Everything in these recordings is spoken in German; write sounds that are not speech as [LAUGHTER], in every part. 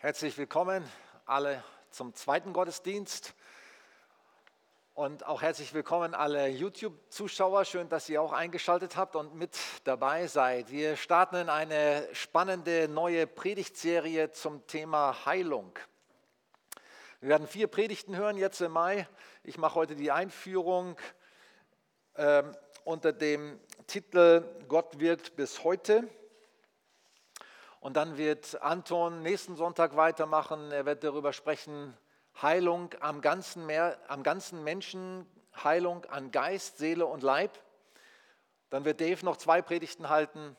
Herzlich willkommen alle zum zweiten Gottesdienst und auch herzlich willkommen alle YouTube-Zuschauer. Schön, dass ihr auch eingeschaltet habt und mit dabei seid. Wir starten in eine spannende neue Predigtserie zum Thema Heilung. Wir werden vier Predigten hören jetzt im Mai. Ich mache heute die Einführung äh, unter dem Titel Gott wirkt bis heute. Und dann wird Anton nächsten Sonntag weitermachen. Er wird darüber sprechen, Heilung am ganzen, Meer, am ganzen Menschen, Heilung an Geist, Seele und Leib. Dann wird Dave noch zwei Predigten halten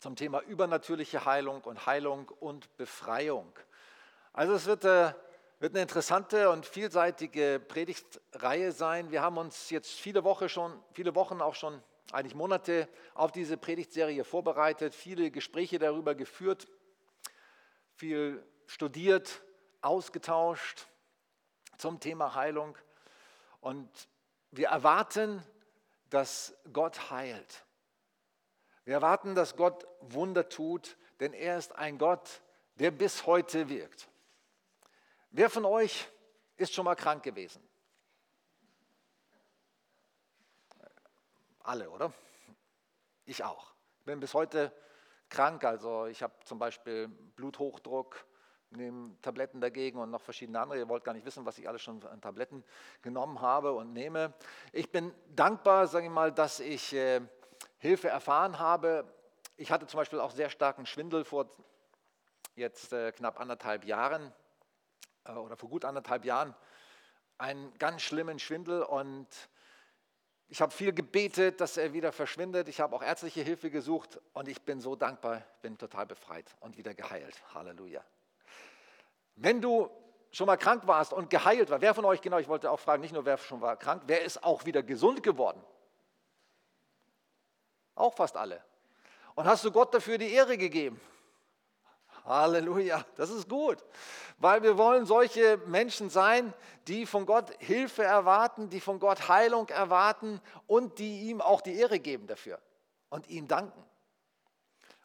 zum Thema übernatürliche Heilung und Heilung und Befreiung. Also es wird, äh, wird eine interessante und vielseitige Predigtreihe sein. Wir haben uns jetzt viele, Woche schon, viele Wochen auch schon eigentlich Monate auf diese Predigtserie vorbereitet, viele Gespräche darüber geführt, viel studiert, ausgetauscht zum Thema Heilung. Und wir erwarten, dass Gott heilt. Wir erwarten, dass Gott Wunder tut, denn er ist ein Gott, der bis heute wirkt. Wer von euch ist schon mal krank gewesen? Alle, oder? Ich auch. Ich bin bis heute krank. Also ich habe zum Beispiel Bluthochdruck, nehme Tabletten dagegen und noch verschiedene andere. Ihr wollt gar nicht wissen, was ich alles schon an Tabletten genommen habe und nehme. Ich bin dankbar, sage ich mal, dass ich äh, Hilfe erfahren habe. Ich hatte zum Beispiel auch sehr starken Schwindel vor jetzt äh, knapp anderthalb Jahren äh, oder vor gut anderthalb Jahren. Einen ganz schlimmen Schwindel und ich habe viel gebetet, dass er wieder verschwindet. Ich habe auch ärztliche Hilfe gesucht und ich bin so dankbar, bin total befreit und wieder geheilt. Halleluja. Wenn du schon mal krank warst und geheilt war, wer von euch, genau, ich wollte auch fragen, nicht nur wer schon war krank, wer ist auch wieder gesund geworden? Auch fast alle. Und hast du Gott dafür die Ehre gegeben? Halleluja, das ist gut, weil wir wollen solche Menschen sein, die von Gott Hilfe erwarten, die von Gott Heilung erwarten und die ihm auch die Ehre geben dafür und ihm danken.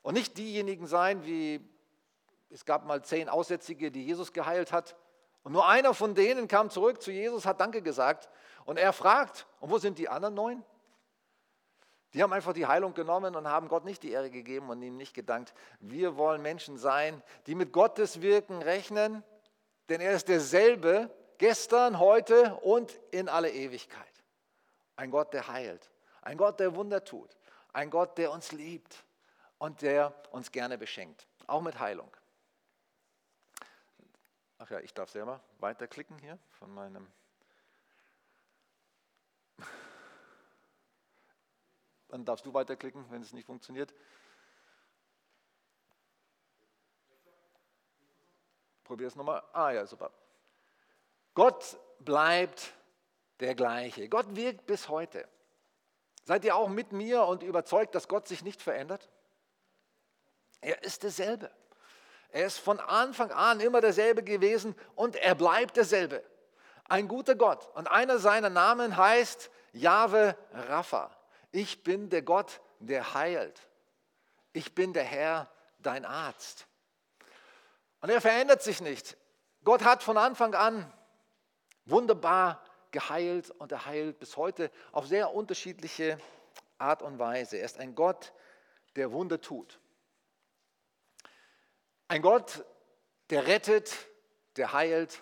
Und nicht diejenigen sein, wie es gab mal zehn Aussätzige, die Jesus geheilt hat. Und nur einer von denen kam zurück zu Jesus, hat Danke gesagt. Und er fragt, und wo sind die anderen neun? Die haben einfach die Heilung genommen und haben Gott nicht die Ehre gegeben und ihm nicht gedankt. Wir wollen Menschen sein, die mit Gottes Wirken rechnen, denn er ist derselbe gestern, heute und in alle Ewigkeit. Ein Gott, der heilt, ein Gott, der Wunder tut, ein Gott, der uns liebt und der uns gerne beschenkt, auch mit Heilung. Ach ja, ich darf selber weiterklicken hier von meinem Dann darfst du weiterklicken, wenn es nicht funktioniert. Probier es nochmal. Ah ja, super. Gott bleibt der gleiche. Gott wirkt bis heute. Seid ihr auch mit mir und überzeugt, dass Gott sich nicht verändert? Er ist derselbe. Er ist von Anfang an immer derselbe gewesen und er bleibt derselbe. Ein guter Gott. Und einer seiner Namen heißt Jahwe Rapha. Ich bin der Gott, der heilt. Ich bin der Herr, dein Arzt. Und er verändert sich nicht. Gott hat von Anfang an wunderbar geheilt und er heilt bis heute auf sehr unterschiedliche Art und Weise. Er ist ein Gott, der Wunder tut. Ein Gott, der rettet, der heilt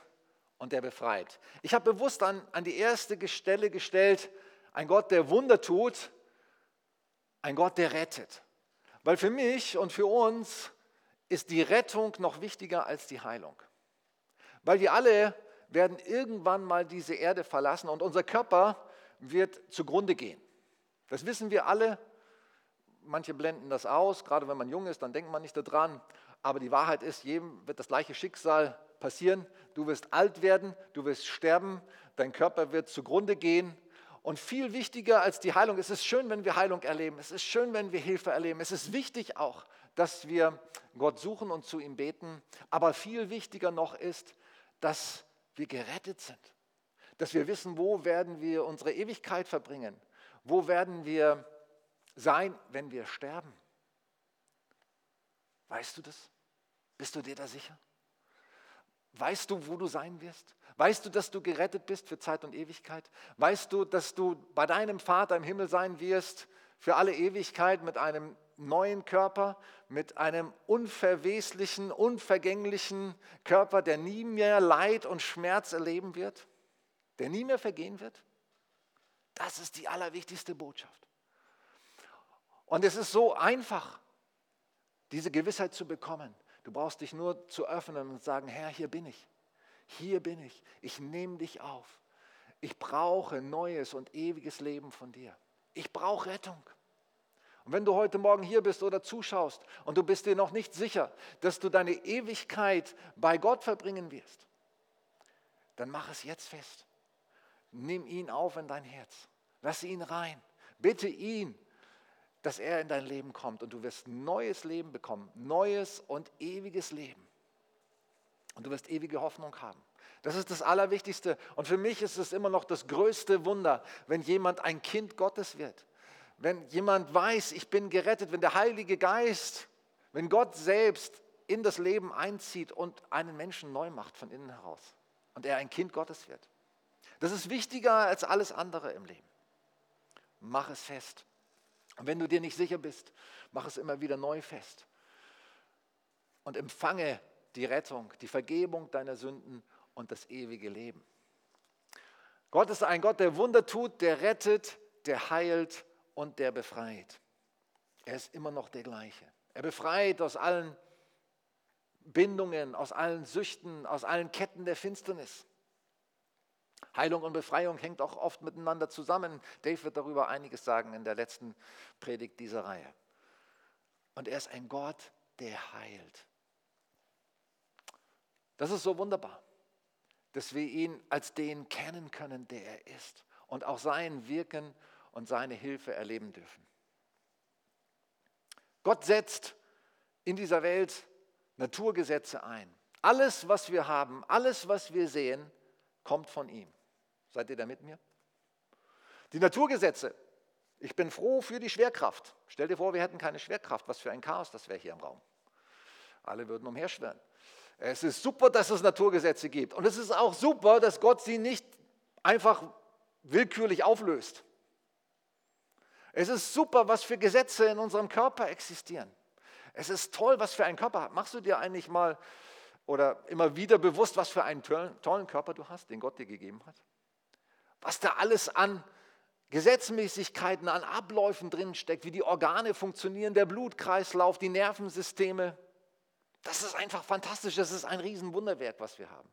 und der befreit. Ich habe bewusst an, an die erste Stelle gestellt, ein Gott, der Wunder tut, ein Gott, der rettet. Weil für mich und für uns ist die Rettung noch wichtiger als die Heilung. Weil wir alle werden irgendwann mal diese Erde verlassen und unser Körper wird zugrunde gehen. Das wissen wir alle. Manche blenden das aus, gerade wenn man jung ist, dann denkt man nicht daran. Aber die Wahrheit ist, jedem wird das gleiche Schicksal passieren. Du wirst alt werden, du wirst sterben, dein Körper wird zugrunde gehen und viel wichtiger als die Heilung, es ist schön, wenn wir Heilung erleben, es ist schön, wenn wir Hilfe erleben, es ist wichtig auch, dass wir Gott suchen und zu ihm beten, aber viel wichtiger noch ist, dass wir gerettet sind, dass wir wissen, wo werden wir unsere Ewigkeit verbringen, wo werden wir sein, wenn wir sterben. Weißt du das? Bist du dir da sicher? Weißt du, wo du sein wirst? Weißt du, dass du gerettet bist für Zeit und Ewigkeit? Weißt du, dass du bei deinem Vater im Himmel sein wirst für alle Ewigkeit mit einem neuen Körper, mit einem unverweslichen, unvergänglichen Körper, der nie mehr Leid und Schmerz erleben wird, der nie mehr vergehen wird? Das ist die allerwichtigste Botschaft. Und es ist so einfach, diese Gewissheit zu bekommen. Du brauchst dich nur zu öffnen und sagen, Herr, hier bin ich. Hier bin ich. Ich nehme dich auf. Ich brauche neues und ewiges Leben von dir. Ich brauche Rettung. Und wenn du heute Morgen hier bist oder zuschaust und du bist dir noch nicht sicher, dass du deine Ewigkeit bei Gott verbringen wirst, dann mach es jetzt fest. Nimm ihn auf in dein Herz. Lass ihn rein. Bitte ihn, dass er in dein Leben kommt und du wirst neues Leben bekommen, neues und ewiges Leben. Und du wirst ewige Hoffnung haben. Das ist das Allerwichtigste. Und für mich ist es immer noch das größte Wunder, wenn jemand ein Kind Gottes wird. Wenn jemand weiß, ich bin gerettet, wenn der Heilige Geist, wenn Gott selbst in das Leben einzieht und einen Menschen neu macht von innen heraus und er ein Kind Gottes wird. Das ist wichtiger als alles andere im Leben. Mach es fest. Und wenn du dir nicht sicher bist, mach es immer wieder neu fest. Und empfange die Rettung, die Vergebung deiner Sünden und das ewige Leben. Gott ist ein Gott, der Wunder tut, der rettet, der heilt und der befreit. Er ist immer noch der gleiche. Er befreit aus allen Bindungen, aus allen Süchten, aus allen Ketten der Finsternis. Heilung und Befreiung hängt auch oft miteinander zusammen. Dave wird darüber einiges sagen in der letzten Predigt dieser Reihe. Und er ist ein Gott, der heilt. Das ist so wunderbar, dass wir ihn als den kennen können, der er ist und auch sein Wirken und seine Hilfe erleben dürfen. Gott setzt in dieser Welt Naturgesetze ein. Alles, was wir haben, alles, was wir sehen, kommt von ihm. Seid ihr da mit mir? Die Naturgesetze. Ich bin froh für die Schwerkraft. Stell dir vor, wir hätten keine Schwerkraft. Was für ein Chaos das wäre hier im Raum. Alle würden umherschwirren. Es ist super, dass es Naturgesetze gibt. Und es ist auch super, dass Gott sie nicht einfach willkürlich auflöst. Es ist super, was für Gesetze in unserem Körper existieren. Es ist toll, was für ein Körper hat. Machst du dir eigentlich mal oder immer wieder bewusst, was für einen tollen Körper du hast, den Gott dir gegeben hat? Was da alles an Gesetzmäßigkeiten, an Abläufen drin steckt, wie die Organe funktionieren, der Blutkreislauf, die Nervensysteme. Das ist einfach fantastisch. Das ist ein Riesenwunderwerk, was wir haben.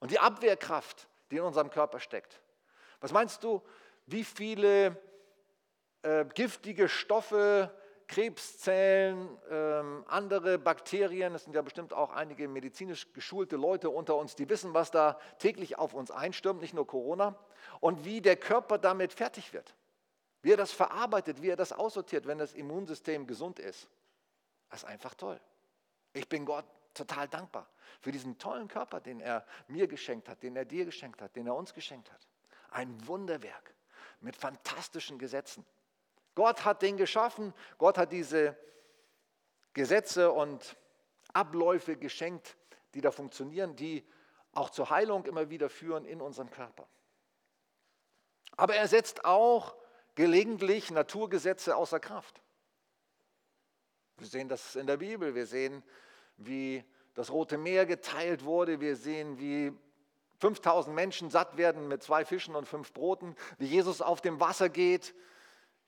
Und die Abwehrkraft, die in unserem Körper steckt. Was meinst du, wie viele äh, giftige Stoffe Krebszellen, ähm, andere Bakterien. Es sind ja bestimmt auch einige medizinisch geschulte Leute unter uns, die wissen, was da täglich auf uns einstürmt, nicht nur Corona, und wie der Körper damit fertig wird. Wie er das verarbeitet, wie er das aussortiert, wenn das Immunsystem gesund ist. Das ist einfach toll. Ich bin Gott total dankbar für diesen tollen Körper, den er mir geschenkt hat, den er dir geschenkt hat, den er uns geschenkt hat. Ein Wunderwerk mit fantastischen Gesetzen. Gott hat den geschaffen, Gott hat diese Gesetze und Abläufe geschenkt, die da funktionieren, die auch zur Heilung immer wieder führen in unserem Körper. Aber er setzt auch gelegentlich Naturgesetze außer Kraft. Wir sehen das in der Bibel, wir sehen, wie das Rote Meer geteilt wurde, wir sehen, wie 5000 Menschen satt werden mit zwei Fischen und fünf Broten, wie Jesus auf dem Wasser geht,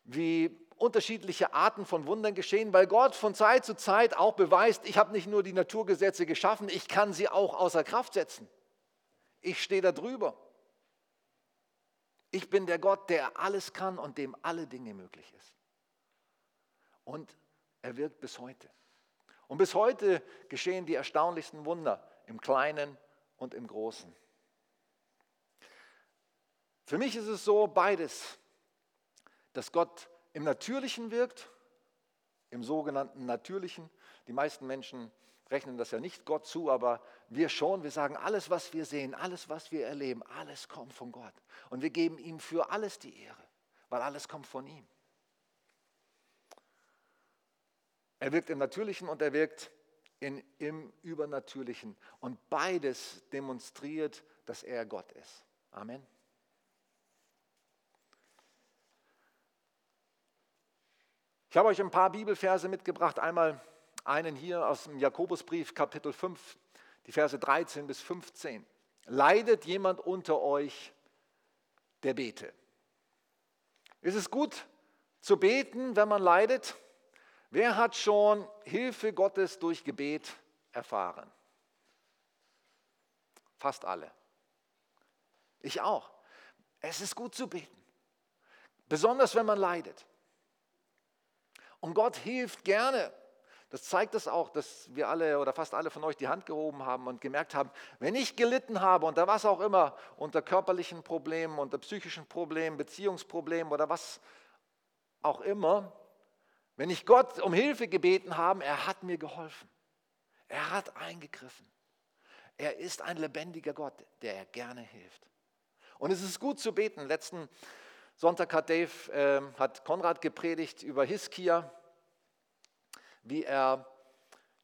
wie unterschiedliche Arten von Wundern geschehen, weil Gott von Zeit zu Zeit auch beweist, ich habe nicht nur die Naturgesetze geschaffen, ich kann sie auch außer Kraft setzen. Ich stehe da drüber. Ich bin der Gott, der alles kann und dem alle Dinge möglich ist. Und er wirkt bis heute. Und bis heute geschehen die erstaunlichsten Wunder im Kleinen und im Großen. Für mich ist es so beides dass Gott im Natürlichen wirkt, im sogenannten Natürlichen. Die meisten Menschen rechnen das ja nicht Gott zu, aber wir schon. Wir sagen, alles, was wir sehen, alles, was wir erleben, alles kommt von Gott. Und wir geben ihm für alles die Ehre, weil alles kommt von ihm. Er wirkt im Natürlichen und er wirkt in, im Übernatürlichen. Und beides demonstriert, dass er Gott ist. Amen. Ich habe euch ein paar Bibelverse mitgebracht. Einmal einen hier aus dem Jakobusbrief, Kapitel 5, die Verse 13 bis 15. Leidet jemand unter euch, der bete? Ist es gut zu beten, wenn man leidet? Wer hat schon Hilfe Gottes durch Gebet erfahren? Fast alle. Ich auch. Es ist gut zu beten. Besonders wenn man leidet. Und Gott hilft gerne. Das zeigt es auch, dass wir alle oder fast alle von euch die Hand gehoben haben und gemerkt haben, wenn ich gelitten habe unter was auch immer, unter körperlichen Problemen, unter psychischen Problemen, Beziehungsproblemen oder was auch immer, wenn ich Gott um Hilfe gebeten habe, er hat mir geholfen. Er hat eingegriffen. Er ist ein lebendiger Gott, der gerne hilft. Und es ist gut zu beten. Letzten Sonntag hat Dave, äh, hat Konrad gepredigt über Hiskia, wie er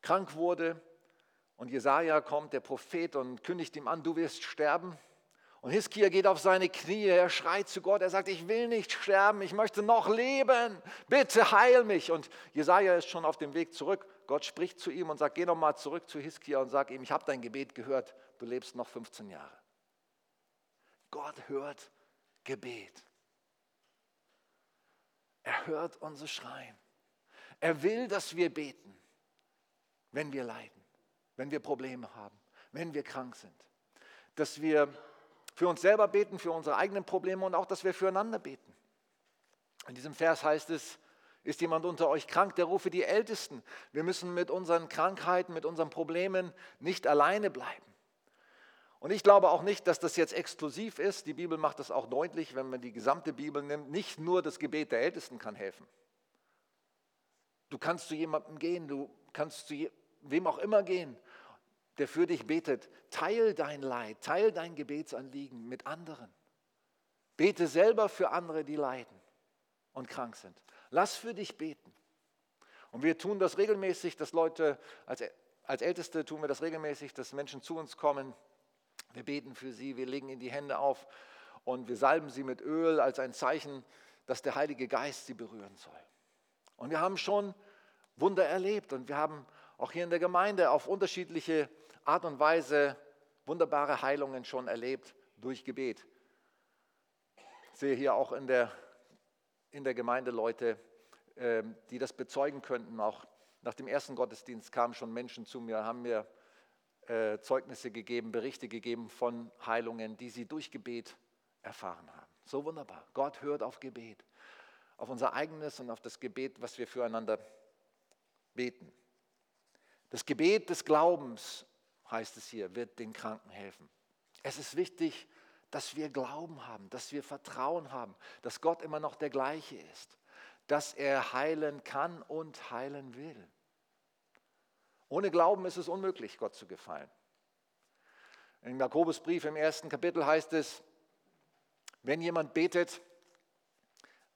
krank wurde. Und Jesaja kommt, der Prophet, und kündigt ihm an: Du wirst sterben. Und Hiskia geht auf seine Knie, er schreit zu Gott, er sagt, ich will nicht sterben, ich möchte noch leben, bitte heil mich. Und Jesaja ist schon auf dem Weg zurück. Gott spricht zu ihm und sagt, geh nochmal zurück zu Hiskia und sag ihm, ich habe dein Gebet gehört, du lebst noch 15 Jahre. Gott hört Gebet. Er hört unser Schreien. Er will, dass wir beten, wenn wir leiden, wenn wir Probleme haben, wenn wir krank sind. Dass wir für uns selber beten, für unsere eigenen Probleme und auch, dass wir füreinander beten. In diesem Vers heißt es, ist jemand unter euch krank, der rufe die Ältesten. Wir müssen mit unseren Krankheiten, mit unseren Problemen nicht alleine bleiben. Und ich glaube auch nicht, dass das jetzt exklusiv ist. Die Bibel macht das auch deutlich, wenn man die gesamte Bibel nimmt. Nicht nur das Gebet der Ältesten kann helfen. Du kannst zu jemandem gehen, du kannst zu wem auch immer gehen der für dich betet, teil dein Leid, teil dein Gebetsanliegen mit anderen. Bete selber für andere, die leiden und krank sind. Lass für dich beten. Und wir tun das regelmäßig, dass Leute, als, als Älteste tun wir das regelmäßig, dass Menschen zu uns kommen. Wir beten für sie, wir legen ihnen die Hände auf und wir salben sie mit Öl als ein Zeichen, dass der Heilige Geist sie berühren soll. Und wir haben schon Wunder erlebt und wir haben auch hier in der Gemeinde auf unterschiedliche Art und Weise wunderbare Heilungen schon erlebt durch Gebet. Ich sehe hier auch in der, in der Gemeinde Leute, ähm, die das bezeugen könnten. Auch nach dem ersten Gottesdienst kamen schon Menschen zu mir, haben mir äh, Zeugnisse gegeben, Berichte gegeben von Heilungen, die sie durch Gebet erfahren haben. So wunderbar. Gott hört auf Gebet, auf unser eigenes und auf das Gebet, was wir füreinander beten. Das Gebet des Glaubens heißt es hier, wird den Kranken helfen. Es ist wichtig, dass wir Glauben haben, dass wir Vertrauen haben, dass Gott immer noch der gleiche ist, dass er heilen kann und heilen will. Ohne Glauben ist es unmöglich, Gott zu gefallen. Im Jakobusbrief im ersten Kapitel heißt es, wenn jemand betet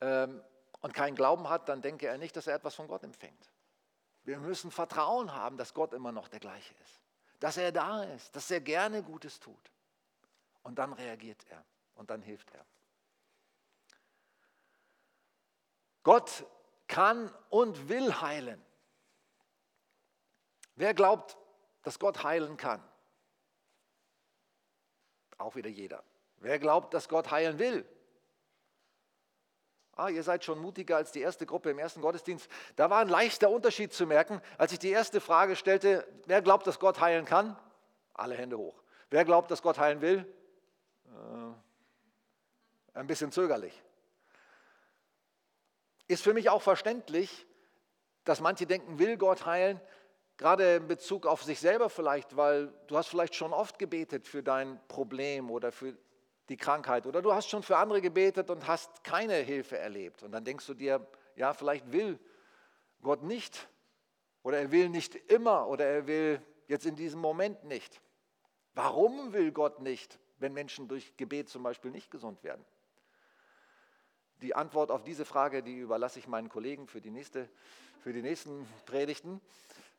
ähm, und keinen Glauben hat, dann denke er nicht, dass er etwas von Gott empfängt. Wir müssen Vertrauen haben, dass Gott immer noch der gleiche ist dass er da ist, dass er gerne Gutes tut. Und dann reagiert er und dann hilft er. Gott kann und will heilen. Wer glaubt, dass Gott heilen kann? Auch wieder jeder. Wer glaubt, dass Gott heilen will? Ah, ihr seid schon mutiger als die erste Gruppe im ersten Gottesdienst. Da war ein leichter Unterschied zu merken, als ich die erste Frage stellte, wer glaubt, dass Gott heilen kann? Alle Hände hoch. Wer glaubt, dass Gott heilen will? Äh, ein bisschen zögerlich. Ist für mich auch verständlich, dass manche denken, will Gott heilen, gerade in Bezug auf sich selber vielleicht, weil du hast vielleicht schon oft gebetet für dein Problem oder für die Krankheit. Oder du hast schon für andere gebetet und hast keine Hilfe erlebt. Und dann denkst du dir, ja, vielleicht will Gott nicht. Oder er will nicht immer. Oder er will jetzt in diesem Moment nicht. Warum will Gott nicht, wenn Menschen durch Gebet zum Beispiel nicht gesund werden? Die Antwort auf diese Frage, die überlasse ich meinen Kollegen für die, nächste, für die nächsten Predigten.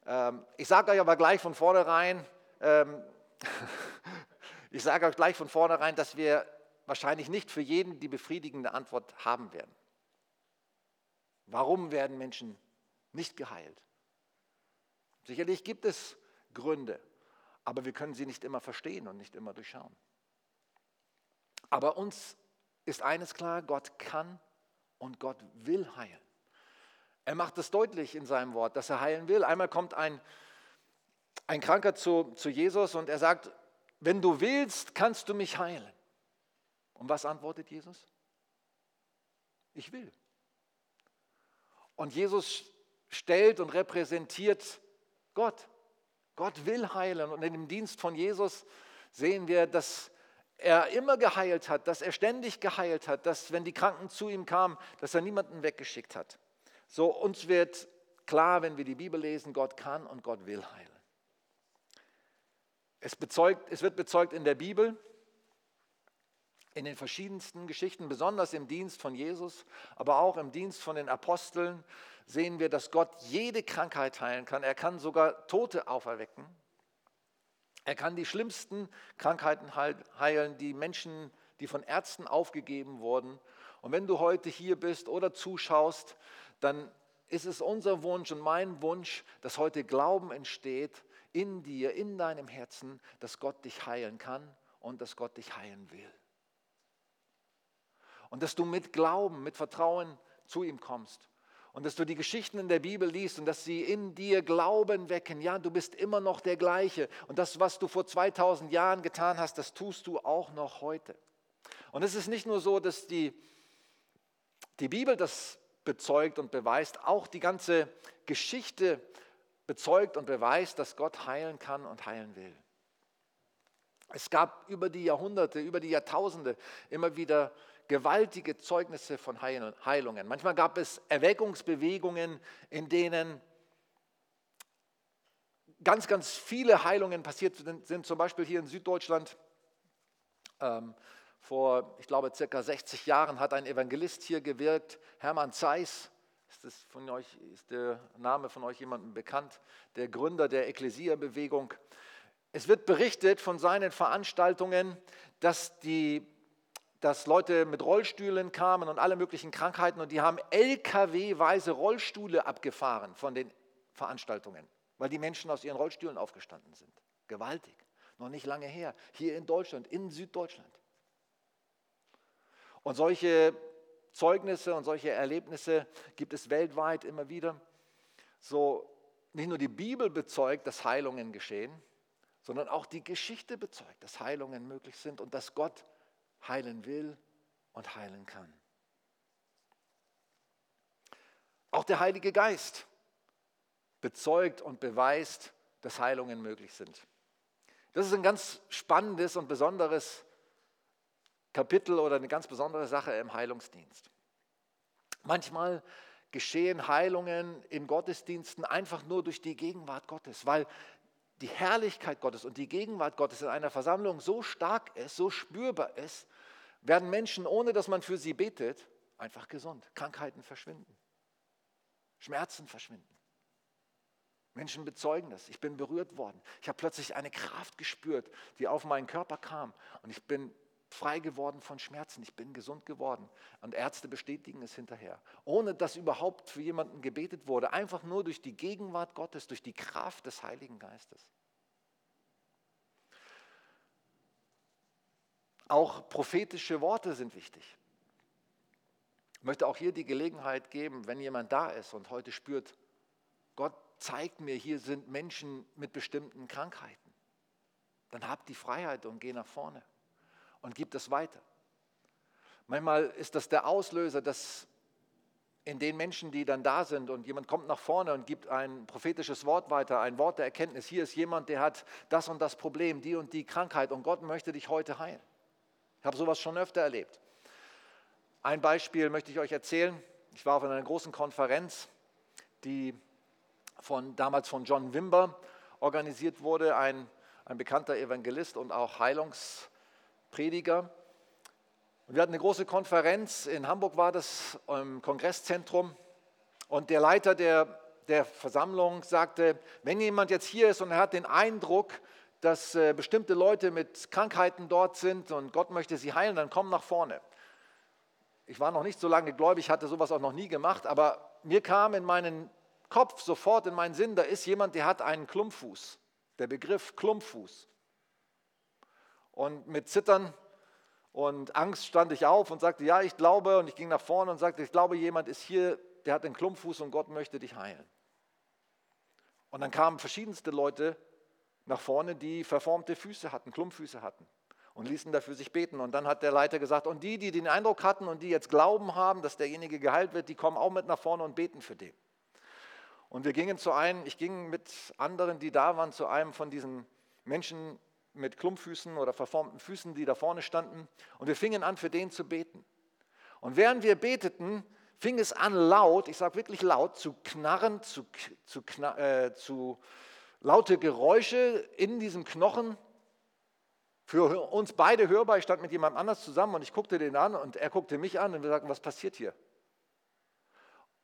Ähm, ich sage euch aber gleich von vornherein, ähm, [LAUGHS] ich sage euch gleich von vornherein, dass wir wahrscheinlich nicht für jeden die befriedigende Antwort haben werden. Warum werden Menschen nicht geheilt? Sicherlich gibt es Gründe, aber wir können sie nicht immer verstehen und nicht immer durchschauen. Aber uns ist eines klar, Gott kann und Gott will heilen. Er macht es deutlich in seinem Wort, dass er heilen will. Einmal kommt ein, ein Kranker zu, zu Jesus und er sagt, wenn du willst, kannst du mich heilen. Und was antwortet Jesus? Ich will. Und Jesus stellt und repräsentiert Gott. Gott will heilen. Und in dem Dienst von Jesus sehen wir, dass er immer geheilt hat, dass er ständig geheilt hat, dass wenn die Kranken zu ihm kamen, dass er niemanden weggeschickt hat. So uns wird klar, wenn wir die Bibel lesen, Gott kann und Gott will heilen. Es, bezeugt, es wird bezeugt in der Bibel, in den verschiedensten Geschichten, besonders im Dienst von Jesus, aber auch im Dienst von den Aposteln, sehen wir, dass Gott jede Krankheit heilen kann. Er kann sogar Tote auferwecken. Er kann die schlimmsten Krankheiten heilen, die Menschen, die von Ärzten aufgegeben wurden. Und wenn du heute hier bist oder zuschaust, dann ist es unser Wunsch und mein Wunsch, dass heute Glauben entsteht in dir, in deinem Herzen, dass Gott dich heilen kann und dass Gott dich heilen will. Und dass du mit Glauben, mit Vertrauen zu ihm kommst und dass du die Geschichten in der Bibel liest und dass sie in dir Glauben wecken. Ja, du bist immer noch der gleiche. Und das, was du vor 2000 Jahren getan hast, das tust du auch noch heute. Und es ist nicht nur so, dass die, die Bibel das bezeugt und beweist, auch die ganze Geschichte bezeugt und beweist, dass Gott heilen kann und heilen will. Es gab über die Jahrhunderte, über die Jahrtausende immer wieder gewaltige Zeugnisse von Heilungen. Manchmal gab es Erweckungsbewegungen, in denen ganz, ganz viele Heilungen passiert sind. Zum Beispiel hier in Süddeutschland. Ähm, vor, ich glaube, circa 60 Jahren hat ein Evangelist hier gewirkt, Hermann Zeiss. Ist, das von euch, ist der Name von euch jemandem bekannt? Der Gründer der Ekklesia-Bewegung. Es wird berichtet von seinen Veranstaltungen, dass die dass Leute mit Rollstühlen kamen und alle möglichen Krankheiten und die haben LKW-weise Rollstühle abgefahren von den Veranstaltungen, weil die Menschen aus ihren Rollstühlen aufgestanden sind. Gewaltig. Noch nicht lange her. Hier in Deutschland, in Süddeutschland. Und solche Zeugnisse und solche Erlebnisse gibt es weltweit immer wieder. So nicht nur die Bibel bezeugt, dass Heilungen geschehen, sondern auch die Geschichte bezeugt, dass Heilungen möglich sind und dass Gott heilen will und heilen kann. Auch der Heilige Geist bezeugt und beweist, dass Heilungen möglich sind. Das ist ein ganz spannendes und besonderes Kapitel oder eine ganz besondere Sache im Heilungsdienst. Manchmal geschehen Heilungen in Gottesdiensten einfach nur durch die Gegenwart Gottes, weil die Herrlichkeit Gottes und die Gegenwart Gottes in einer Versammlung so stark ist, so spürbar ist, werden Menschen, ohne dass man für sie betet, einfach gesund. Krankheiten verschwinden. Schmerzen verschwinden. Menschen bezeugen das. Ich bin berührt worden. Ich habe plötzlich eine Kraft gespürt, die auf meinen Körper kam. Und ich bin frei geworden von Schmerzen. Ich bin gesund geworden. Und Ärzte bestätigen es hinterher. Ohne dass überhaupt für jemanden gebetet wurde. Einfach nur durch die Gegenwart Gottes, durch die Kraft des Heiligen Geistes. Auch prophetische Worte sind wichtig. Ich möchte auch hier die Gelegenheit geben, wenn jemand da ist und heute spürt, Gott zeigt mir, hier sind Menschen mit bestimmten Krankheiten. Dann habt die Freiheit und geh nach vorne und gib das weiter. Manchmal ist das der Auslöser, dass in den Menschen, die dann da sind und jemand kommt nach vorne und gibt ein prophetisches Wort weiter, ein Wort der Erkenntnis. Hier ist jemand, der hat das und das Problem, die und die Krankheit und Gott möchte dich heute heilen. Ich habe sowas schon öfter erlebt. Ein Beispiel möchte ich euch erzählen. Ich war auf einer großen Konferenz, die von, damals von John Wimber organisiert wurde, ein, ein bekannter Evangelist und auch Heilungsprediger. Und wir hatten eine große Konferenz, in Hamburg war das, im Kongresszentrum. Und der Leiter der, der Versammlung sagte, wenn jemand jetzt hier ist und er hat den Eindruck, dass äh, bestimmte Leute mit Krankheiten dort sind und Gott möchte sie heilen, dann komm nach vorne. Ich war noch nicht so lange gläubig, hatte sowas auch noch nie gemacht, aber mir kam in meinen Kopf sofort, in meinen Sinn, da ist jemand, der hat einen Klumpfuß. Der Begriff Klumpfuß. Und mit Zittern und Angst stand ich auf und sagte, ja, ich glaube, und ich ging nach vorne und sagte, ich glaube, jemand ist hier, der hat einen Klumpfuß und Gott möchte dich heilen. Und dann kamen verschiedenste Leute nach vorne, die verformte Füße hatten, Klumpfüße hatten und ließen dafür sich beten. Und dann hat der Leiter gesagt, und die, die den Eindruck hatten und die jetzt Glauben haben, dass derjenige geheilt wird, die kommen auch mit nach vorne und beten für den. Und wir gingen zu einem, ich ging mit anderen, die da waren, zu einem von diesen Menschen mit Klumpfüßen oder verformten Füßen, die da vorne standen. Und wir fingen an, für den zu beten. Und während wir beteten, fing es an laut, ich sage wirklich laut, zu knarren, zu, zu, äh, zu laute Geräusche in diesem Knochen. Für uns beide hörbar. Ich stand mit jemandem anders zusammen und ich guckte den an und er guckte mich an und wir sagten, was passiert hier?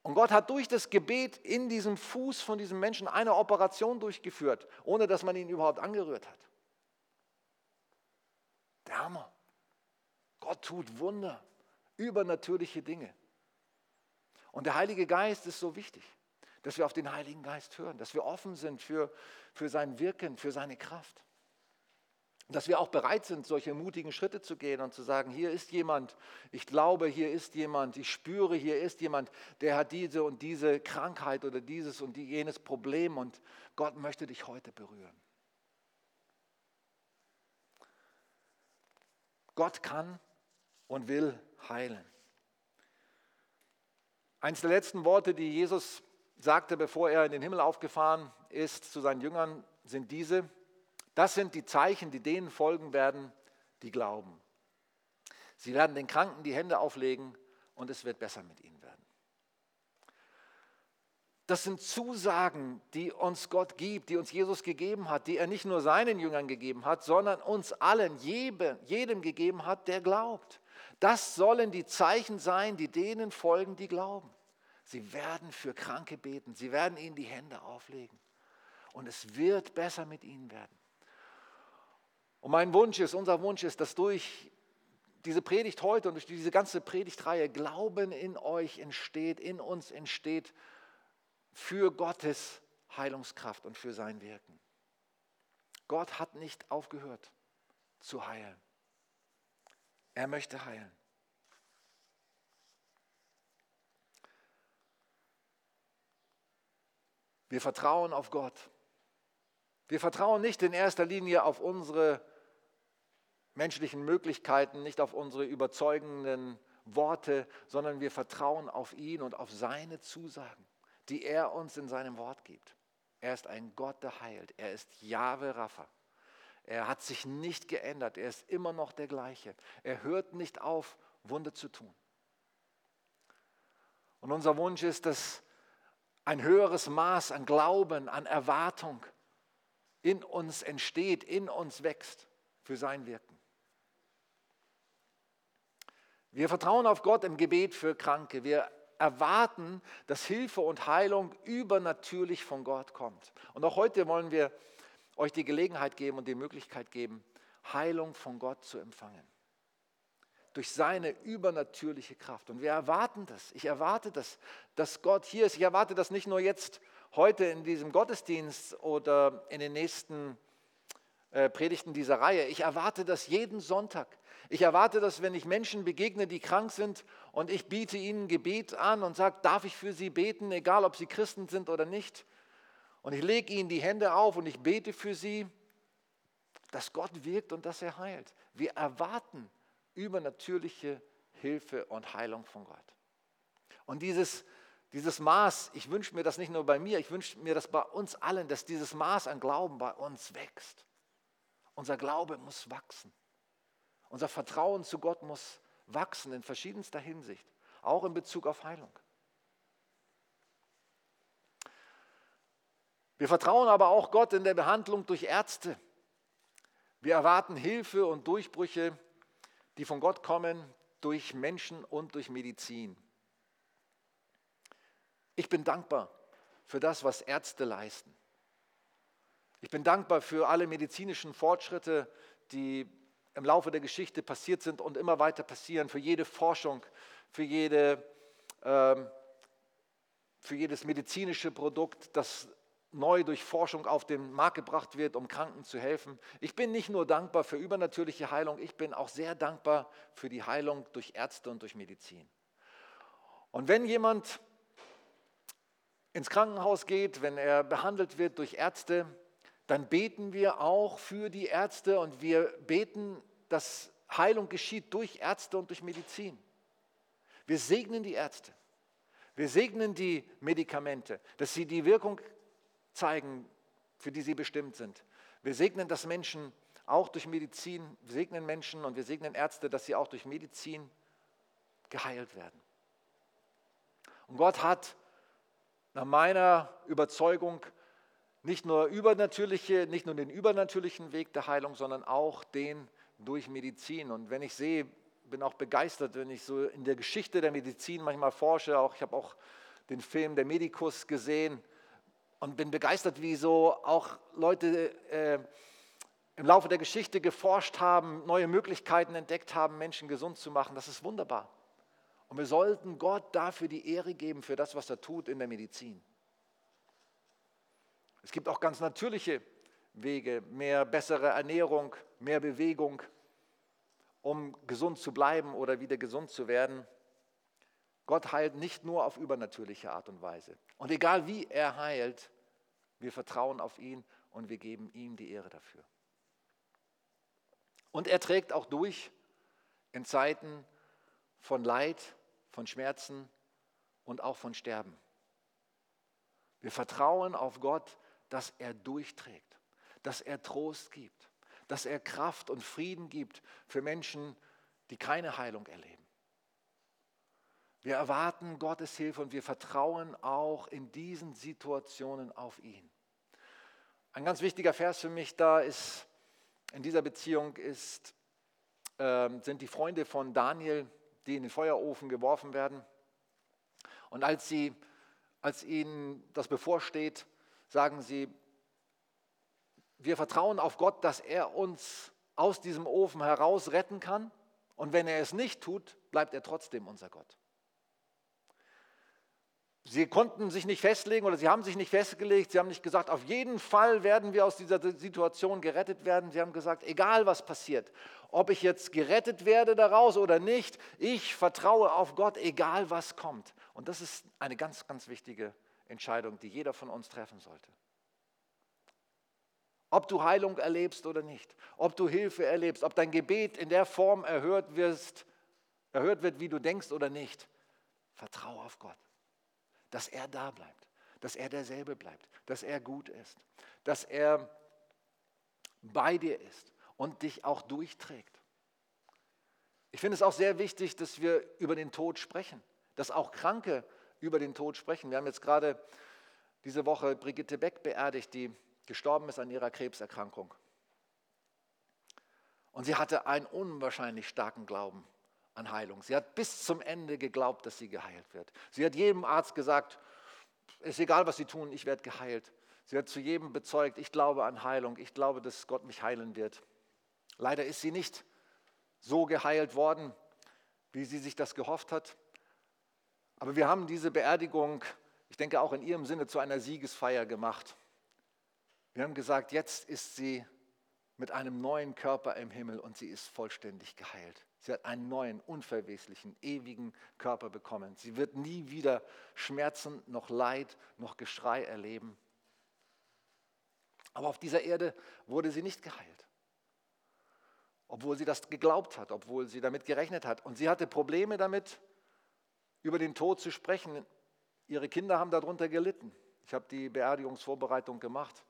Und Gott hat durch das Gebet in diesem Fuß von diesem Menschen eine Operation durchgeführt, ohne dass man ihn überhaupt angerührt hat. Der Hammer. Gott tut Wunder, übernatürliche Dinge. Und der Heilige Geist ist so wichtig dass wir auf den Heiligen Geist hören, dass wir offen sind für, für sein Wirken, für seine Kraft. Dass wir auch bereit sind, solche mutigen Schritte zu gehen und zu sagen, hier ist jemand, ich glaube, hier ist jemand, ich spüre, hier ist jemand, der hat diese und diese Krankheit oder dieses und jenes Problem und Gott möchte dich heute berühren. Gott kann und will heilen. Eines der letzten Worte, die Jesus sagte, bevor er in den Himmel aufgefahren ist, zu seinen Jüngern, sind diese, das sind die Zeichen, die denen folgen werden, die glauben. Sie werden den Kranken die Hände auflegen und es wird besser mit ihnen werden. Das sind Zusagen, die uns Gott gibt, die uns Jesus gegeben hat, die er nicht nur seinen Jüngern gegeben hat, sondern uns allen, jedem, jedem gegeben hat, der glaubt. Das sollen die Zeichen sein, die denen folgen, die glauben. Sie werden für Kranke beten. Sie werden ihnen die Hände auflegen. Und es wird besser mit ihnen werden. Und mein Wunsch ist, unser Wunsch ist, dass durch diese Predigt heute und durch diese ganze Predigtreihe Glauben in euch entsteht, in uns entsteht für Gottes Heilungskraft und für sein Wirken. Gott hat nicht aufgehört zu heilen. Er möchte heilen. Wir vertrauen auf Gott. Wir vertrauen nicht in erster Linie auf unsere menschlichen Möglichkeiten, nicht auf unsere überzeugenden Worte, sondern wir vertrauen auf ihn und auf seine Zusagen, die er uns in seinem Wort gibt. Er ist ein Gott, der heilt. Er ist Jahwe Rapha. Er hat sich nicht geändert. Er ist immer noch der gleiche. Er hört nicht auf, Wunder zu tun. Und unser Wunsch ist, dass ein höheres Maß an Glauben, an Erwartung in uns entsteht, in uns wächst für sein Wirken. Wir vertrauen auf Gott im Gebet für Kranke. Wir erwarten, dass Hilfe und Heilung übernatürlich von Gott kommt. Und auch heute wollen wir euch die Gelegenheit geben und die Möglichkeit geben, Heilung von Gott zu empfangen durch seine übernatürliche Kraft. Und wir erwarten das. Ich erwarte das, dass Gott hier ist. Ich erwarte das nicht nur jetzt, heute in diesem Gottesdienst oder in den nächsten äh, Predigten dieser Reihe. Ich erwarte das jeden Sonntag. Ich erwarte das, wenn ich Menschen begegne, die krank sind und ich biete ihnen Gebet an und sage, darf ich für sie beten, egal ob sie Christen sind oder nicht. Und ich lege ihnen die Hände auf und ich bete für sie, dass Gott wirkt und dass er heilt. Wir erwarten übernatürliche Hilfe und Heilung von Gott. Und dieses, dieses Maß, ich wünsche mir das nicht nur bei mir, ich wünsche mir das bei uns allen, dass dieses Maß an Glauben bei uns wächst. Unser Glaube muss wachsen. Unser Vertrauen zu Gott muss wachsen in verschiedenster Hinsicht, auch in Bezug auf Heilung. Wir vertrauen aber auch Gott in der Behandlung durch Ärzte. Wir erwarten Hilfe und Durchbrüche die von Gott kommen durch Menschen und durch Medizin. Ich bin dankbar für das, was Ärzte leisten. Ich bin dankbar für alle medizinischen Fortschritte, die im Laufe der Geschichte passiert sind und immer weiter passieren, für jede Forschung, für, jede, ähm, für jedes medizinische Produkt, das neu durch Forschung auf den Markt gebracht wird, um Kranken zu helfen. Ich bin nicht nur dankbar für übernatürliche Heilung, ich bin auch sehr dankbar für die Heilung durch Ärzte und durch Medizin. Und wenn jemand ins Krankenhaus geht, wenn er behandelt wird durch Ärzte, dann beten wir auch für die Ärzte und wir beten, dass Heilung geschieht durch Ärzte und durch Medizin. Wir segnen die Ärzte. Wir segnen die Medikamente, dass sie die Wirkung zeigen, für die sie bestimmt sind. Wir segnen, dass Menschen auch durch Medizin, wir segnen Menschen und wir segnen Ärzte, dass sie auch durch Medizin geheilt werden. Und Gott hat nach meiner Überzeugung nicht nur übernatürliche, nicht nur den übernatürlichen Weg der Heilung, sondern auch den durch Medizin. Und wenn ich sehe, bin auch begeistert, wenn ich so in der Geschichte der Medizin manchmal forsche, auch ich habe auch den Film Der Medikus gesehen und bin begeistert, wie so auch Leute äh, im Laufe der Geschichte geforscht haben, neue Möglichkeiten entdeckt haben, Menschen gesund zu machen. Das ist wunderbar. Und wir sollten Gott dafür die Ehre geben, für das, was er tut in der Medizin. Es gibt auch ganz natürliche Wege, mehr bessere Ernährung, mehr Bewegung, um gesund zu bleiben oder wieder gesund zu werden. Gott heilt nicht nur auf übernatürliche Art und Weise. Und egal wie er heilt, wir vertrauen auf ihn und wir geben ihm die Ehre dafür. Und er trägt auch durch in Zeiten von Leid, von Schmerzen und auch von Sterben. Wir vertrauen auf Gott, dass er durchträgt, dass er Trost gibt, dass er Kraft und Frieden gibt für Menschen, die keine Heilung erleben. Wir erwarten Gottes Hilfe und wir vertrauen auch in diesen Situationen auf ihn. Ein ganz wichtiger Vers für mich da ist, in dieser Beziehung ist, äh, sind die Freunde von Daniel, die in den Feuerofen geworfen werden. Und als, sie, als ihnen das bevorsteht, sagen sie, wir vertrauen auf Gott, dass er uns aus diesem Ofen heraus retten kann. Und wenn er es nicht tut, bleibt er trotzdem unser Gott. Sie konnten sich nicht festlegen oder sie haben sich nicht festgelegt. Sie haben nicht gesagt, auf jeden Fall werden wir aus dieser Situation gerettet werden. Sie haben gesagt, egal was passiert, ob ich jetzt gerettet werde daraus oder nicht, ich vertraue auf Gott, egal was kommt. Und das ist eine ganz, ganz wichtige Entscheidung, die jeder von uns treffen sollte. Ob du Heilung erlebst oder nicht, ob du Hilfe erlebst, ob dein Gebet in der Form erhört, wirst, erhört wird, wie du denkst oder nicht, vertraue auf Gott, dass er da bleibt, dass er derselbe bleibt, dass er gut ist, dass er bei dir ist und dich auch durchträgt. Ich finde es auch sehr wichtig, dass wir über den Tod sprechen, dass auch Kranke über den Tod sprechen. Wir haben jetzt gerade diese Woche Brigitte Beck beerdigt, die gestorben ist an ihrer Krebserkrankung. Und sie hatte einen unwahrscheinlich starken Glauben an Heilung. Sie hat bis zum Ende geglaubt, dass sie geheilt wird. Sie hat jedem Arzt gesagt, ist egal, was sie tun, ich werde geheilt. Sie hat zu jedem bezeugt, ich glaube an Heilung, ich glaube, dass Gott mich heilen wird. Leider ist sie nicht so geheilt worden, wie sie sich das gehofft hat. Aber wir haben diese Beerdigung, ich denke auch in ihrem Sinne, zu einer Siegesfeier gemacht. Wir haben gesagt, jetzt ist sie mit einem neuen Körper im Himmel und sie ist vollständig geheilt. Sie hat einen neuen, unverweslichen, ewigen Körper bekommen. Sie wird nie wieder Schmerzen, noch Leid, noch Geschrei erleben. Aber auf dieser Erde wurde sie nicht geheilt. Obwohl sie das geglaubt hat, obwohl sie damit gerechnet hat. Und sie hatte Probleme damit, über den Tod zu sprechen. Ihre Kinder haben darunter gelitten. Ich habe die Beerdigungsvorbereitung gemacht.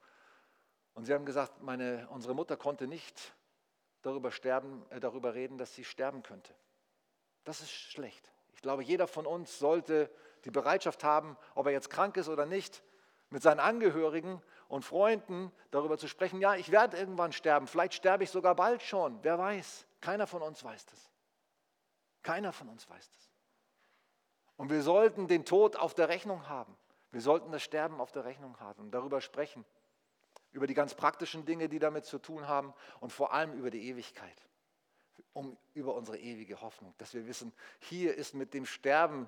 Und sie haben gesagt, meine, unsere Mutter konnte nicht darüber, sterben, äh, darüber reden, dass sie sterben könnte. Das ist schlecht. Ich glaube, jeder von uns sollte die Bereitschaft haben, ob er jetzt krank ist oder nicht, mit seinen Angehörigen und Freunden darüber zu sprechen, ja, ich werde irgendwann sterben, vielleicht sterbe ich sogar bald schon, wer weiß. Keiner von uns weiß das. Keiner von uns weiß das. Und wir sollten den Tod auf der Rechnung haben. Wir sollten das Sterben auf der Rechnung haben und darüber sprechen. Über die ganz praktischen Dinge, die damit zu tun haben und vor allem über die Ewigkeit. Um, über unsere ewige Hoffnung. Dass wir wissen, hier ist mit dem Sterben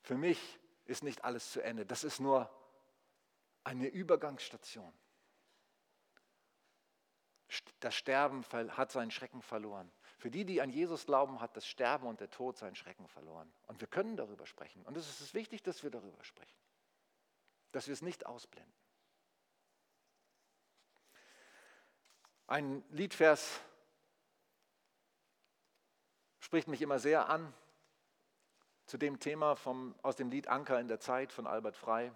für mich ist nicht alles zu Ende. Das ist nur eine Übergangsstation. Das Sterben hat seinen Schrecken verloren. Für die, die an Jesus glauben, hat das Sterben und der Tod seinen Schrecken verloren. Und wir können darüber sprechen. Und es ist wichtig, dass wir darüber sprechen. Dass wir es nicht ausblenden. Ein Liedvers spricht mich immer sehr an zu dem Thema vom, aus dem Lied Anker in der Zeit von Albert Frei.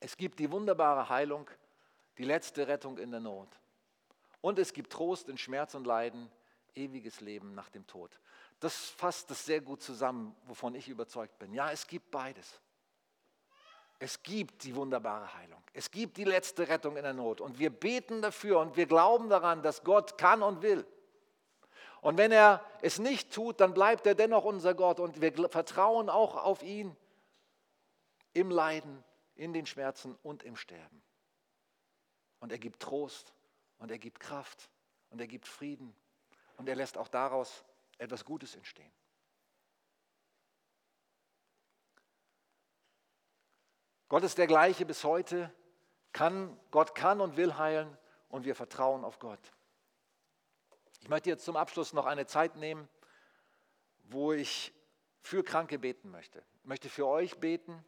Es gibt die wunderbare Heilung, die letzte Rettung in der Not. Und es gibt Trost in Schmerz und Leiden, ewiges Leben nach dem Tod. Das fasst das sehr gut zusammen, wovon ich überzeugt bin. Ja, es gibt beides. Es gibt die wunderbare Heilung. Es gibt die letzte Rettung in der Not. Und wir beten dafür und wir glauben daran, dass Gott kann und will. Und wenn er es nicht tut, dann bleibt er dennoch unser Gott und wir vertrauen auch auf ihn im Leiden, in den Schmerzen und im Sterben. Und er gibt Trost und er gibt Kraft und er gibt Frieden und er lässt auch daraus etwas Gutes entstehen. Gott ist der gleiche bis heute. Kann, Gott kann und will heilen und wir vertrauen auf Gott. Ich möchte jetzt zum Abschluss noch eine Zeit nehmen, wo ich für Kranke beten möchte. Ich möchte für euch beten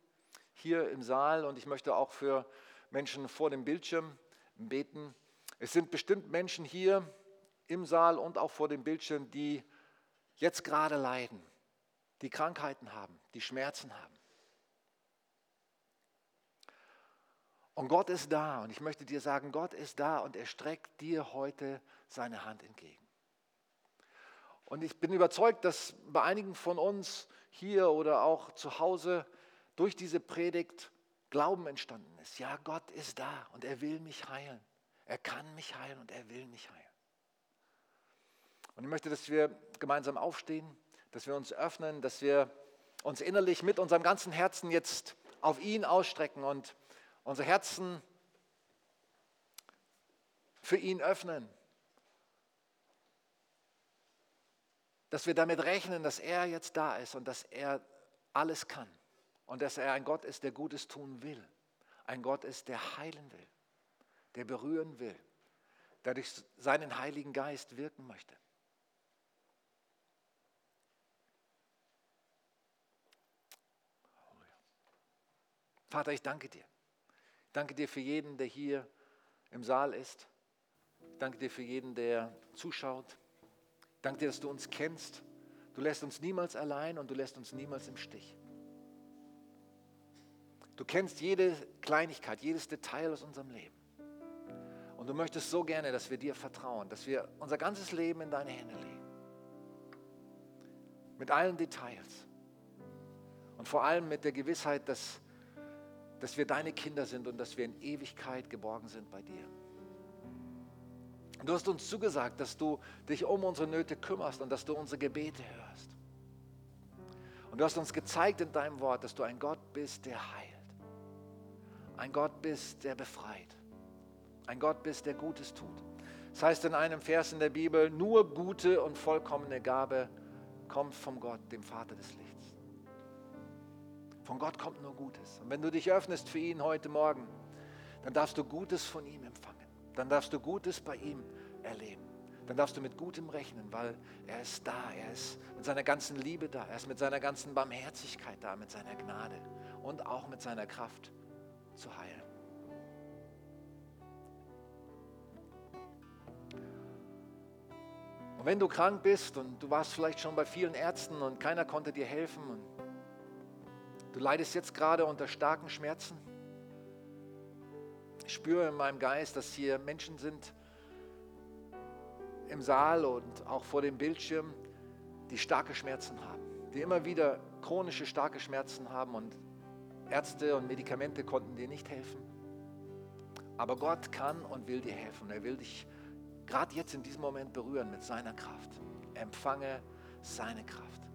hier im Saal und ich möchte auch für Menschen vor dem Bildschirm beten. Es sind bestimmt Menschen hier im Saal und auch vor dem Bildschirm, die jetzt gerade leiden, die Krankheiten haben, die Schmerzen haben. Und Gott ist da und ich möchte dir sagen, Gott ist da und er streckt dir heute seine Hand entgegen. Und ich bin überzeugt, dass bei einigen von uns hier oder auch zu Hause durch diese Predigt Glauben entstanden ist. Ja, Gott ist da und er will mich heilen. Er kann mich heilen und er will mich heilen. Und ich möchte, dass wir gemeinsam aufstehen, dass wir uns öffnen, dass wir uns innerlich mit unserem ganzen Herzen jetzt auf ihn ausstrecken und unsere Herzen für ihn öffnen dass wir damit rechnen, dass er jetzt da ist und dass er alles kann und dass er ein Gott ist, der Gutes tun will. Ein Gott ist, der heilen will, der berühren will, der durch seinen Heiligen Geist wirken möchte. Vater, ich danke dir. Ich danke dir für jeden, der hier im Saal ist. Ich danke dir für jeden, der zuschaut. Danke dir, dass du uns kennst. Du lässt uns niemals allein und du lässt uns niemals im Stich. Du kennst jede Kleinigkeit, jedes Detail aus unserem Leben. Und du möchtest so gerne, dass wir dir vertrauen, dass wir unser ganzes Leben in deine Hände legen. Mit allen Details. Und vor allem mit der Gewissheit, dass, dass wir deine Kinder sind und dass wir in Ewigkeit geborgen sind bei dir. Du hast uns zugesagt, dass du dich um unsere Nöte kümmerst und dass du unsere Gebete hörst. Und du hast uns gezeigt in deinem Wort, dass du ein Gott bist, der heilt. Ein Gott bist, der befreit. Ein Gott bist, der Gutes tut. Das heißt in einem Vers in der Bibel, nur gute und vollkommene Gabe kommt vom Gott, dem Vater des Lichts. Von Gott kommt nur Gutes. Und wenn du dich öffnest für ihn heute Morgen, dann darfst du Gutes von ihm empfangen dann darfst du Gutes bei ihm erleben. Dann darfst du mit Gutem rechnen, weil er ist da, er ist mit seiner ganzen Liebe da, er ist mit seiner ganzen Barmherzigkeit da, mit seiner Gnade und auch mit seiner Kraft zu heilen. Und wenn du krank bist und du warst vielleicht schon bei vielen Ärzten und keiner konnte dir helfen und du leidest jetzt gerade unter starken Schmerzen, ich spüre in meinem Geist, dass hier Menschen sind im Saal und auch vor dem Bildschirm, die starke Schmerzen haben, die immer wieder chronische starke Schmerzen haben und Ärzte und Medikamente konnten dir nicht helfen. Aber Gott kann und will dir helfen. Er will dich gerade jetzt in diesem Moment berühren mit seiner Kraft. Empfange seine Kraft.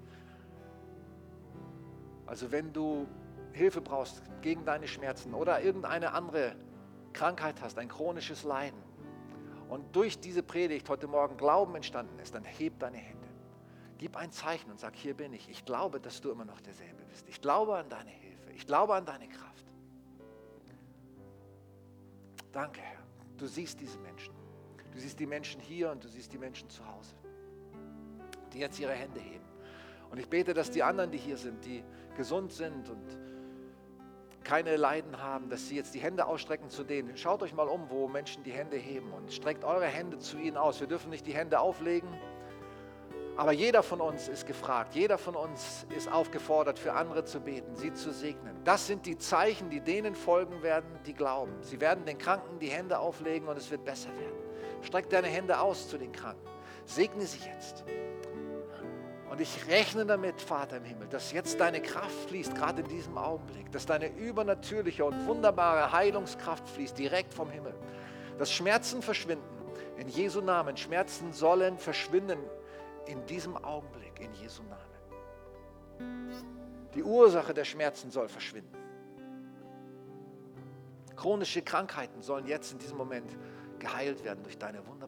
Also wenn du Hilfe brauchst gegen deine Schmerzen oder irgendeine andere Krankheit hast, ein chronisches Leiden und durch diese Predigt heute Morgen Glauben entstanden ist, dann heb deine Hände. Gib ein Zeichen und sag, hier bin ich. Ich glaube, dass du immer noch derselbe bist. Ich glaube an deine Hilfe. Ich glaube an deine Kraft. Danke, Herr. Du siehst diese Menschen. Du siehst die Menschen hier und du siehst die Menschen zu Hause, die jetzt ihre Hände heben. Und ich bete, dass die anderen, die hier sind, die gesund sind und keine Leiden haben, dass sie jetzt die Hände ausstrecken zu denen. Schaut euch mal um, wo Menschen die Hände heben und streckt eure Hände zu ihnen aus. Wir dürfen nicht die Hände auflegen, aber jeder von uns ist gefragt, jeder von uns ist aufgefordert, für andere zu beten, sie zu segnen. Das sind die Zeichen, die denen folgen werden, die glauben. Sie werden den Kranken die Hände auflegen und es wird besser werden. Streck deine Hände aus zu den Kranken. Segne sie jetzt. Und ich rechne damit, Vater im Himmel, dass jetzt deine Kraft fließt, gerade in diesem Augenblick, dass deine übernatürliche und wunderbare Heilungskraft fließt, direkt vom Himmel. Dass Schmerzen verschwinden. In Jesu Namen. Schmerzen sollen verschwinden in diesem Augenblick, in Jesu Namen. Die Ursache der Schmerzen soll verschwinden. Chronische Krankheiten sollen jetzt in diesem Moment geheilt werden durch deine wunderbare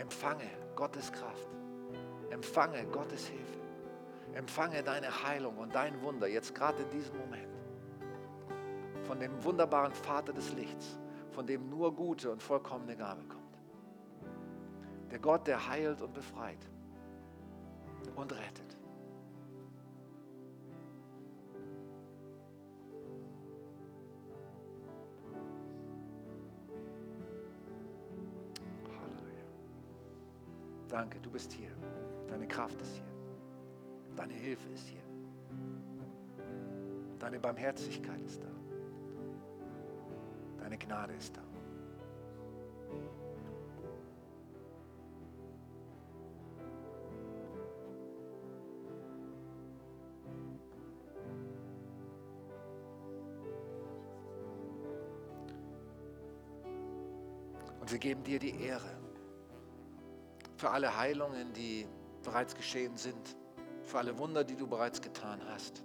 Empfange Gottes Kraft. Empfange Gottes Hilfe. Empfange deine Heilung und dein Wunder jetzt gerade in diesem Moment. Von dem wunderbaren Vater des Lichts, von dem nur gute und vollkommene Gabe kommt. Der Gott, der heilt und befreit und rettet. Danke, du bist hier. Deine Kraft ist hier. Deine Hilfe ist hier. Deine Barmherzigkeit ist da. Deine Gnade ist da. Und wir geben dir die Ehre für alle Heilungen, die bereits geschehen sind, für alle Wunder, die du bereits getan hast,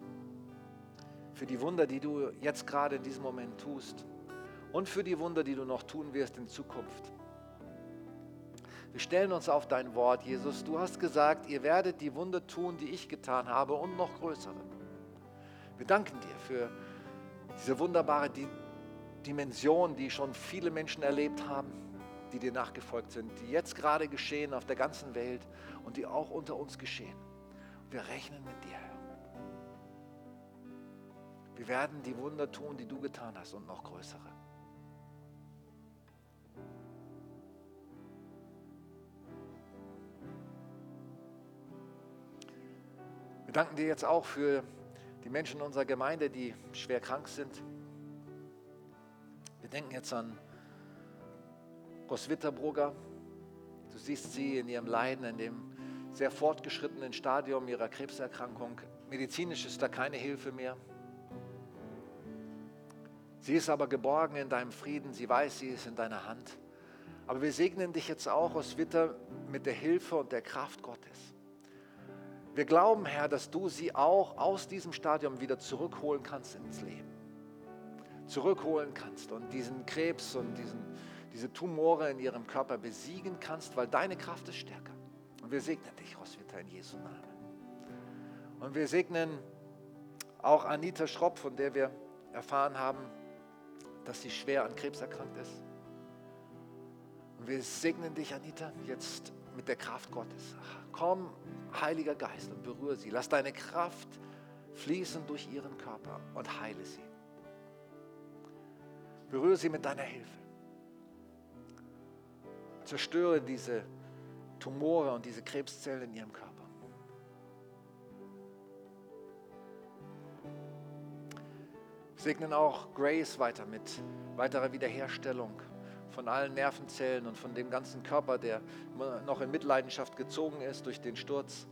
für die Wunder, die du jetzt gerade in diesem Moment tust und für die Wunder, die du noch tun wirst in Zukunft. Wir stellen uns auf dein Wort, Jesus. Du hast gesagt, ihr werdet die Wunder tun, die ich getan habe und noch größere. Wir danken dir für diese wunderbare Dimension, die schon viele Menschen erlebt haben die dir nachgefolgt sind, die jetzt gerade geschehen auf der ganzen Welt und die auch unter uns geschehen. Wir rechnen mit dir, Herr. Wir werden die Wunder tun, die du getan hast und noch größere. Wir danken dir jetzt auch für die Menschen in unserer Gemeinde, die schwer krank sind. Wir denken jetzt an Roswitha Brugger. Du siehst sie in ihrem Leiden, in dem sehr fortgeschrittenen Stadium ihrer Krebserkrankung. Medizinisch ist da keine Hilfe mehr. Sie ist aber geborgen in deinem Frieden. Sie weiß, sie ist in deiner Hand. Aber wir segnen dich jetzt auch, Roswitha, mit der Hilfe und der Kraft Gottes. Wir glauben, Herr, dass du sie auch aus diesem Stadium wieder zurückholen kannst ins Leben. Zurückholen kannst und diesen Krebs und diesen diese Tumore in ihrem Körper besiegen kannst, weil deine Kraft ist stärker. Und wir segnen dich, Roswitha, in Jesu Namen. Und wir segnen auch Anita Schropp, von der wir erfahren haben, dass sie schwer an Krebs erkrankt ist. Und wir segnen dich, Anita, jetzt mit der Kraft Gottes. Komm, Heiliger Geist, und berühre sie. Lass deine Kraft fließen durch ihren Körper und heile sie. Berühre sie mit deiner Hilfe. Zerstöre diese Tumore und diese Krebszellen in ihrem Körper. Segnen auch Grace weiter mit weiterer Wiederherstellung von allen Nervenzellen und von dem ganzen Körper, der noch in Mitleidenschaft gezogen ist durch den Sturz.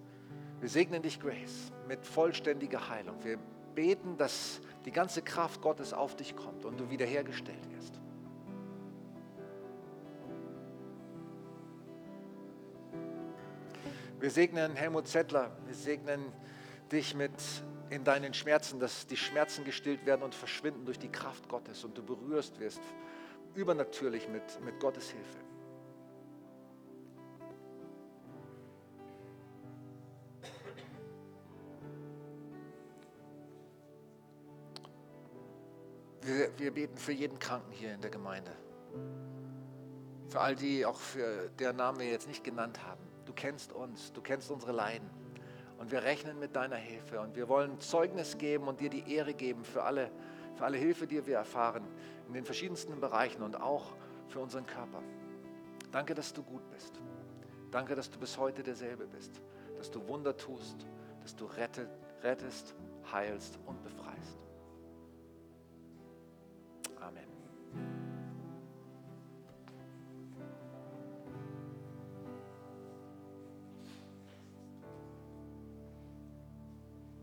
Wir segnen dich, Grace, mit vollständiger Heilung. Wir beten, dass die ganze Kraft Gottes auf dich kommt und du wiederhergestellt wirst. Wir segnen Helmut Zettler, wir segnen dich mit in deinen Schmerzen, dass die Schmerzen gestillt werden und verschwinden durch die Kraft Gottes und du berührst wirst übernatürlich mit, mit Gottes Hilfe. Wir, wir beten für jeden Kranken hier in der Gemeinde. Für all die, auch für deren Namen wir jetzt nicht genannt haben. Du kennst uns, du kennst unsere Leiden. Und wir rechnen mit deiner Hilfe. Und wir wollen Zeugnis geben und dir die Ehre geben für alle, für alle Hilfe, die wir erfahren in den verschiedensten Bereichen und auch für unseren Körper. Danke, dass du gut bist. Danke, dass du bis heute derselbe bist. Dass du Wunder tust, dass du rettest, heilst und befreist.